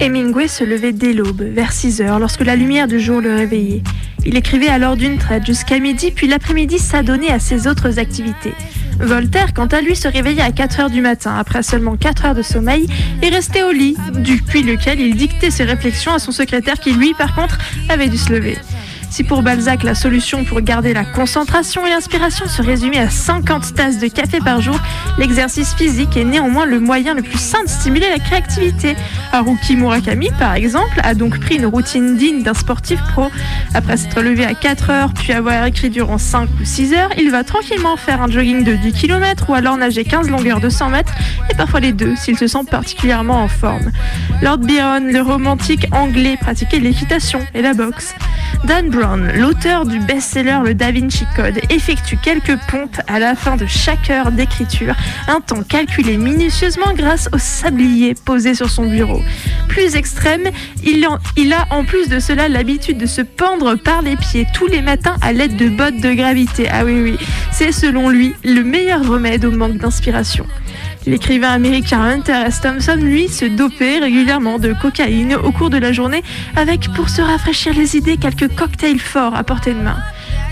Hemingway se levait dès l'aube, vers 6 heures, lorsque la lumière du jour le réveillait. Il écrivait alors d'une traite jusqu'à midi, puis l'après-midi s'adonnait à ses autres activités. Voltaire, quant à lui, se réveillait à 4 heures du matin, après seulement 4 heures de sommeil, et restait au lit, depuis lequel il dictait ses réflexions à son secrétaire qui, lui, par contre, avait dû se lever. Si pour Balzac, la solution pour garder la concentration et l'inspiration se résumait à 50 tasses de café par jour, l'exercice physique est néanmoins le moyen le plus sain de stimuler la créativité. Haruki Murakami, par exemple, a donc pris une routine digne d'un sportif pro. Après s'être levé à 4 heures, puis avoir écrit durant 5 ou 6 heures, il va tranquillement faire un jogging de 10 km ou alors nager 15 longueurs de 100 mètres, et parfois les deux s'il se sent particulièrement en forme. Lord Byron, le romantique anglais, pratiquait l'équitation et la boxe. L'auteur du best-seller Le Da Vinci Code, effectue quelques pompes à la fin de chaque heure d'écriture, un temps calculé minutieusement grâce au sablier posé sur son bureau. Plus extrême, il, a en plus de cela l'habitude de se pendre par les pieds tous les matins à l'aide de bottes de gravité. Ah oui oui, c'est selon lui le meilleur remède au manque d'inspiration. L'écrivain américain Hunter S. Thompson, lui, se dopait régulièrement de cocaïne au cours de la journée avec, pour se rafraîchir les idées, quelques cocktails forts à portée de main.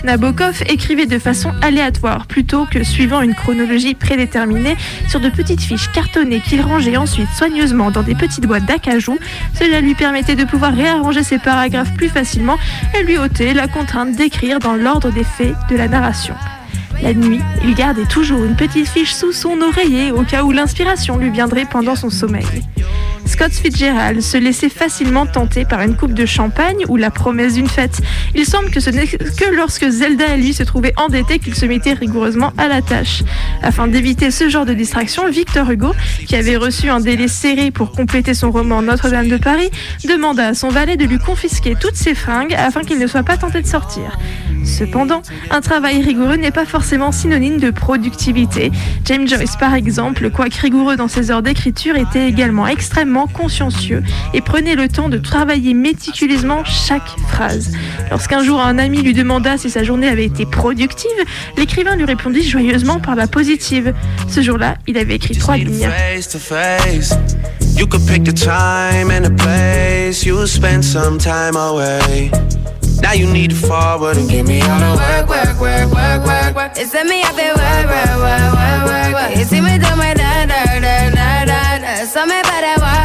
Nabokov écrivait de façon aléatoire plutôt que suivant une chronologie prédéterminée sur de petites fiches cartonnées qu'il rangeait ensuite soigneusement dans des petites boîtes d'acajou. Cela lui permettait de pouvoir réarranger ses paragraphes plus facilement et lui ôter la contrainte d'écrire dans l'ordre des faits de la narration. La nuit, il gardait toujours une petite fiche sous son oreiller au cas où l'inspiration lui viendrait pendant son sommeil. Scott Fitzgerald se laissait facilement tenter par une coupe de champagne ou la promesse d'une fête. Il semble que ce n'est que lorsque Zelda lui se trouvait endetté qu'il se mettait rigoureusement à la tâche. Afin d'éviter ce genre de distraction, Victor Hugo, qui avait reçu un délai serré pour compléter son roman Notre-Dame de Paris, demanda à son valet de lui confisquer toutes ses fringues afin qu'il ne soit pas tenté de sortir. Cependant, un travail rigoureux n'est pas forcément synonyme de productivité. James Joyce, par exemple, quoique rigoureux dans ses heures d'écriture, était également extrêmement consciencieux et prenait le temps de travailler méticuleusement chaque phrase. Lorsqu'un jour un ami lui demanda si sa journée avait été productive, l'écrivain lui répondit joyeusement par la positive. Ce jour-là, il avait écrit trois lignes. face to face. You could pick the time and the place. You spend some time away. Now you need to forward and give me all the work, work, work, work, work, work. It's me up there, work, work, work, work, work, work. You see me do my da da da da da da. So me better work, work, work,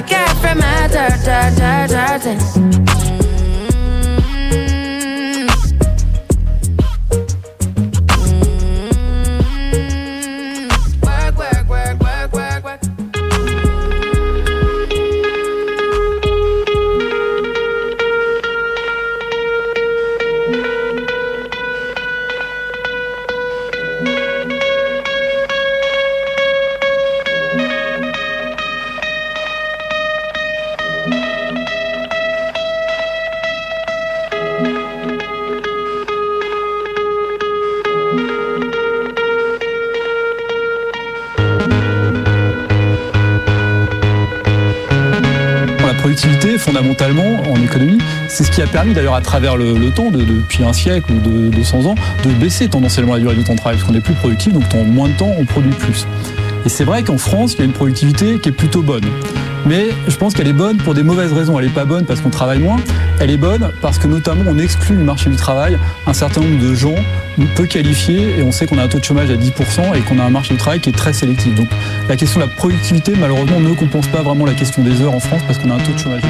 I get from her dirt, dirt, dirt, dirty. C'est ce qui a permis d'ailleurs à travers le, temps, de- depuis un siècle ou de 200 ans, de baisser tendanciellement la durée du temps de travail, parce qu'on est plus productif, donc en moins de temps, on produit plus. Et c'est vrai qu'en France, il y a une productivité qui est plutôt bonne. Mais je pense qu'elle est bonne pour des mauvaises raisons. Elle n'est pas bonne parce qu'on travaille moins. Elle est bonne parce que notamment on exclut du marché du travail un certain nombre de gens peu qualifiés et on sait qu'on a un taux de chômage à 10% et qu'on a un marché du travail qui est très sélectif. Donc la question de la productivité malheureusement ne compense pas vraiment la question des heures en France parce qu'on a un taux de chômage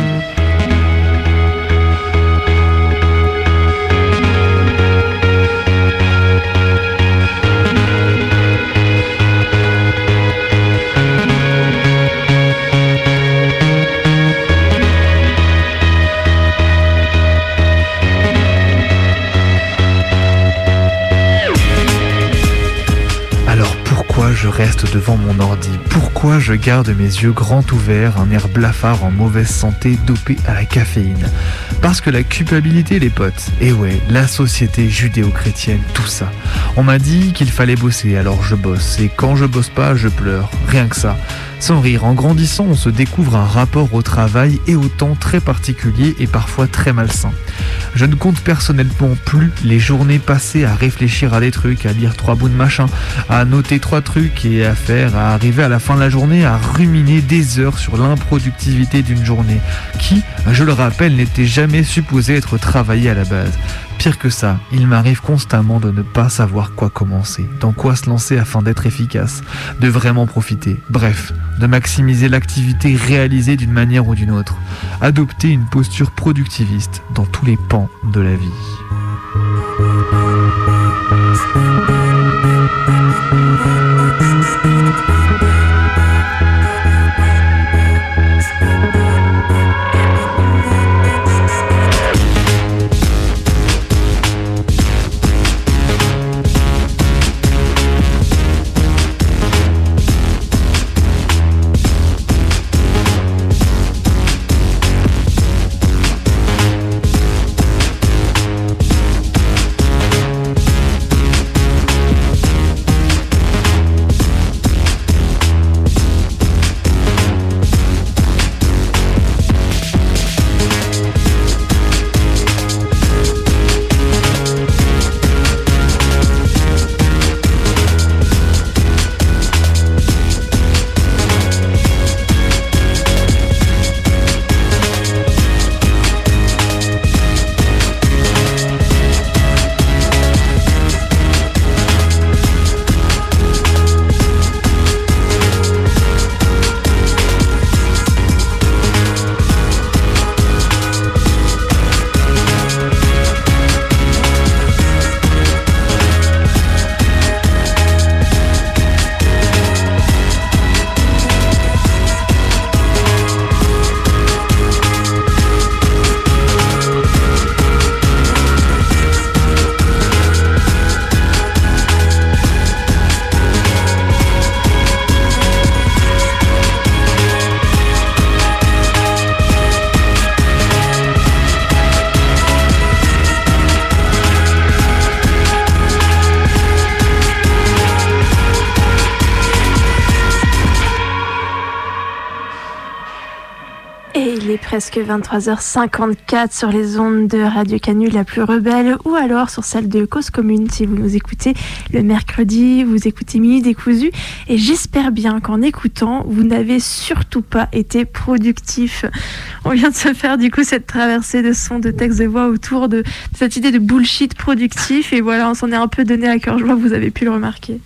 reste devant mon ordi Pourquoi je garde mes yeux grands ouverts, un air blafard en mauvaise santé dopé à la caféine? Parce que la culpabilité, les potes, et ouais, la société judéo-chrétienne, tout ça. On m'a dit qu'il fallait bosser, alors je bosse, et quand je bosse pas, je pleure, rien que ça. Sans rire, en grandissant, on se découvre un rapport au travail et au temps très particulier et parfois très malsain. Je ne compte personnellement plus les journées passées à réfléchir à des trucs, à lire trois bouts de machin, à noter trois trucs et à faire, à arriver à la fin de la journée à ruminer des heures sur l'improductivité d'une journée, qui, je le rappelle, n'était jamais supposée être travaillée à la base. Pire que ça, il m'arrive constamment de ne pas savoir quoi commencer, dans quoi se lancer afin d'être efficace, de vraiment profiter, bref, de maximiser l'activité réalisée d'une manière ou d'une autre, adopter une posture productiviste dans tous les pans de la vie. Presque 23h54 sur les ondes de Radio Canu la plus rebelle ou alors sur celle de Cause Commune si vous nous écoutez le mercredi, vous écoutez Minuit décousu et j'espère bien qu'en écoutant, vous n'avez surtout pas été productif. On vient de se faire du coup cette traversée de sons, de textes de voix autour de cette idée de bullshit productif et voilà, on s'en est un peu donné à cœur joie, vous avez pu le remarquer.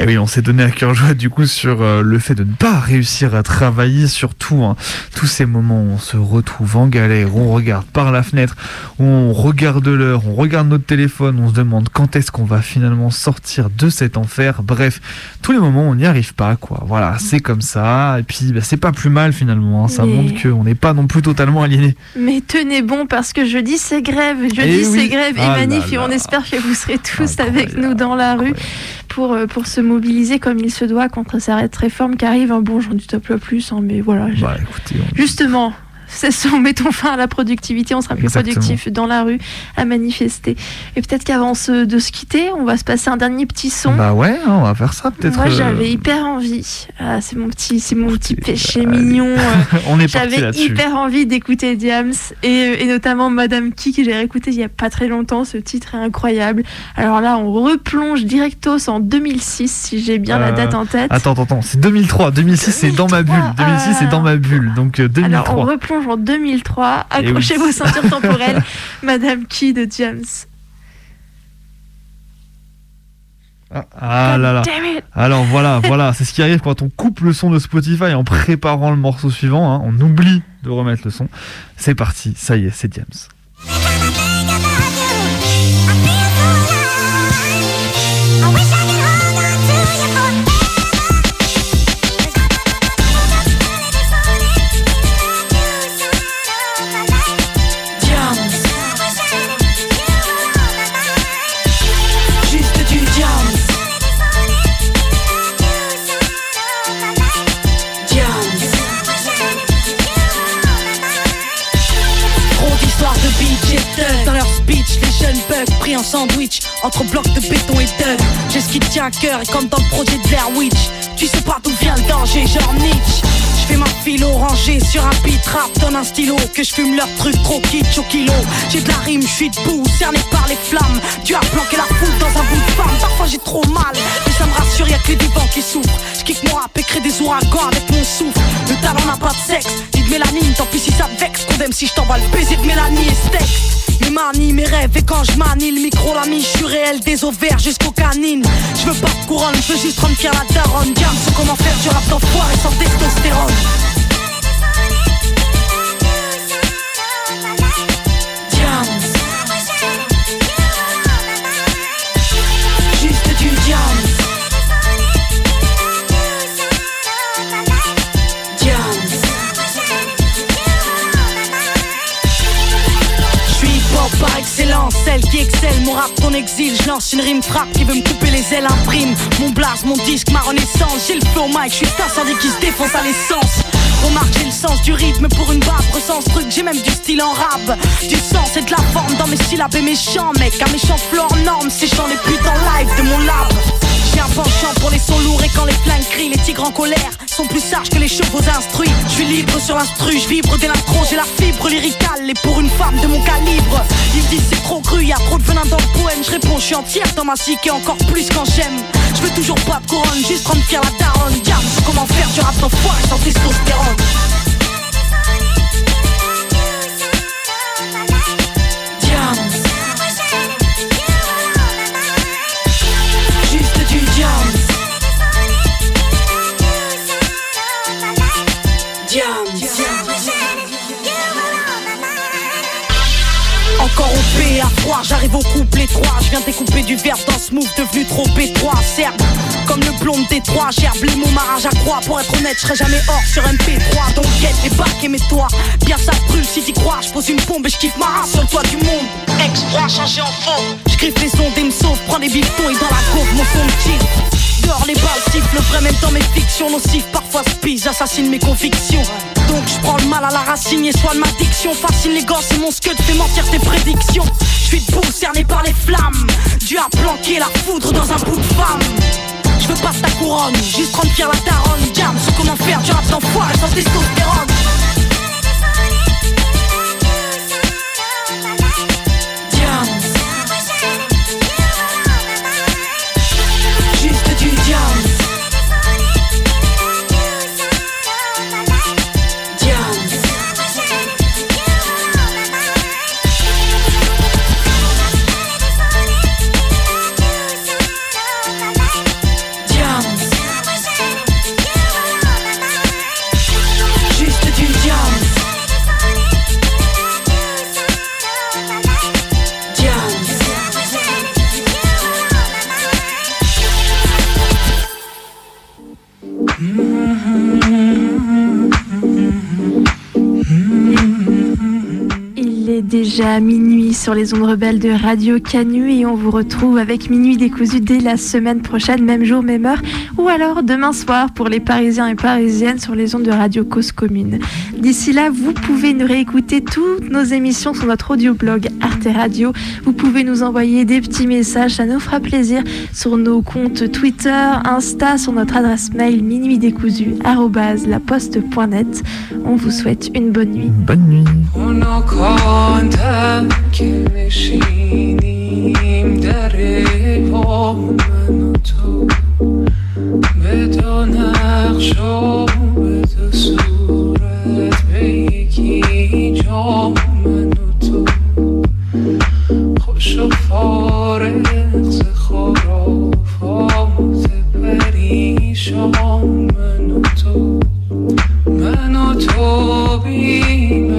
Et oui, on s'est donné à cœur joie du coup sur euh, le fait de ne pas réussir à travailler, surtout hein, tous ces moments où on se retrouve en galère, où on regarde par la fenêtre, où on regarde l'heure, on regarde notre téléphone, on se demande quand est-ce qu'on va finalement sortir de cet enfer. Bref, tous les moments où on n'y arrive pas, quoi. Voilà, c'est comme ça. Et puis, bah, c'est pas plus mal finalement. hein. Ça Mais- montre qu'on n'est pas non plus totalement aliéné. Mais tenez bon parce que jeudi c'est grève, jeudi Eh oui. c'est grève et Ah là manif et on espère que vous serez tous avec nous dans la rue pour, euh, pour se mobiliser comme il se doit contre cette réforme qui arrive. Hein, Bon, j'en dis top le plus, hein, mais voilà. Bah écoutez, on- Justement, ça, mettons fin à la productivité, on sera plus Exactement. productif dans la rue à manifester. Et peut-être qu'avant de se quitter, on va se passer un dernier petit son. bah ouais, hein, on va faire ça peut-être. Moi euh, j'avais hyper envie, ah, c'est mon petit, c'est mon petit péché mignon. euh, On est parti J'avais hyper envie d'écouter Diams et, et notamment Madame Ki que j'ai réécouté il y a pas très longtemps. Ce titre est incroyable. Alors là, on replonge directos en 2006 si j'ai bien la Euh, date en tête. Attends, attends, attends, c'est 2003. 2006, c'est dans ma bulle. 2006, c'est dans ma bulle. Donc euh, Alors on 2003. En 2003. Eh oui. Accrochez vos ceintures temporelles. Madame Ki de Diams. Ah là là. it. Alors voilà, voilà, c'est ce qui arrive quand on coupe le son de Spotify en préparant le morceau suivant. hein. On oublie de remettre le son. C'est parti, ça y est, c'est James. Tient cœur et comme dans le beat rap Donne un stylo que je fume leur truc trop kitsch au kilo. J'ai de la rime, je suis debout, cerné par les flammes. Tu as planqué la foule dans un bout de femme. Parfois j'ai trop mal, mais ça me rassure, y'a que les vivants qui souffrent. Je kick mon rap et crée des ouragans avec mon souffle. Le talent n'a pas de sexe, ni de mélanine. Tant pis si ça vexe, condamne si je t'envoie le baiser de Mélanie et steak. Mes manies, mes rêves et quand je manie le micro l'ami je suis réel des ovaires jusqu'aux canines. Je veux pas de couronne, je veux juste rendre fier la daronne. Sur comment faire du rap d'enfoiré sans testostérone Mon rap ton exil, je lance une rime frappe Qui veut me couper les ailes, imprime Mon blast, mon disque, ma renaissance J'ai le flow mic, je suis le incendie qui se défonce à l'essence. Remarque, j'ai le sens du rythme pour une barbe Ressens truc, j'ai même du style en rap. Du sens et de la forme dans mes syllabes et mes chants Mec, un méchant flow en norme Séchant les putes en live de mon lab j'ai un penchant pour les sons lourds et quand les flingues crient, les tigres en colère sont plus sages que les chevaux instruits. Je suis libre sur l'instru, je vibre dès l'intro, j'ai la fibre lyricale et pour une femme de mon calibre. Ils disent c'est trop cru, y a trop de venin dans le poème. Je réponds, je suis entière dans ma psyché encore plus quand j'aime. Je veux toujours pas de couronne, juste rendre fier la daronne. Diable, comment faire du rap d'enfoiré sans testostérone. Froid, j'arrive au couple étroit. Je viens découper du verbe dans ce move devenu trop étroit. Serbe, comme le plomb de Détroit. Gerbe les mots marrage à croix. Pour être honnête, je serai jamais hors sur MP3. Donc guette les bacs et mets-toi. Bien ça brûle si t'y crois. Je pose une bombe et je kiffe ma race sur le toit du monde. Ex-froid changé en faux. Je griffe les ondes et me sauve. Prends des bifetons et dans la couve, mon son me Dehors les balles sifflent, vrai même dans mes fictions nocives Parfois spise, j'assassine mes convictions. Donc je prends le mal à la racine et soigne ma diction Fascine les gosses et mon scud fait mentir tes prédictions. Je suis debout, par les flammes. Dieu a planqué la foudre dans un bout de femme. Je veux pas ta couronne, juste rendre fier la daronne. Jam sur comment faire du rap d'enfoiré sans testostérone déjà minuit sur les ondes rebelles de Radio Canu et on vous retrouve avec Minuit décousu dès la semaine prochaine, même jour, même heure, ou alors demain soir pour les Parisiens et Parisiennes sur les ondes de Radio Cause Commune. D'ici là, vous pouvez nous réécouter toutes nos émissions sur notre audioblog Arte Radio. Vous pouvez nous envoyer des petits messages, ça nous fera plaisir sur nos comptes Twitter, Insta, sur notre adresse mail minuitdécousu@laposte.net. On vous souhaite une bonne nuit. Bonne nuit. کندم که نشینیم در پا من و تو. به دو نقش و به دو صورت به یکی جا من و تو. خوش و فارغ خرافات پریشان من و تو. من و تو بی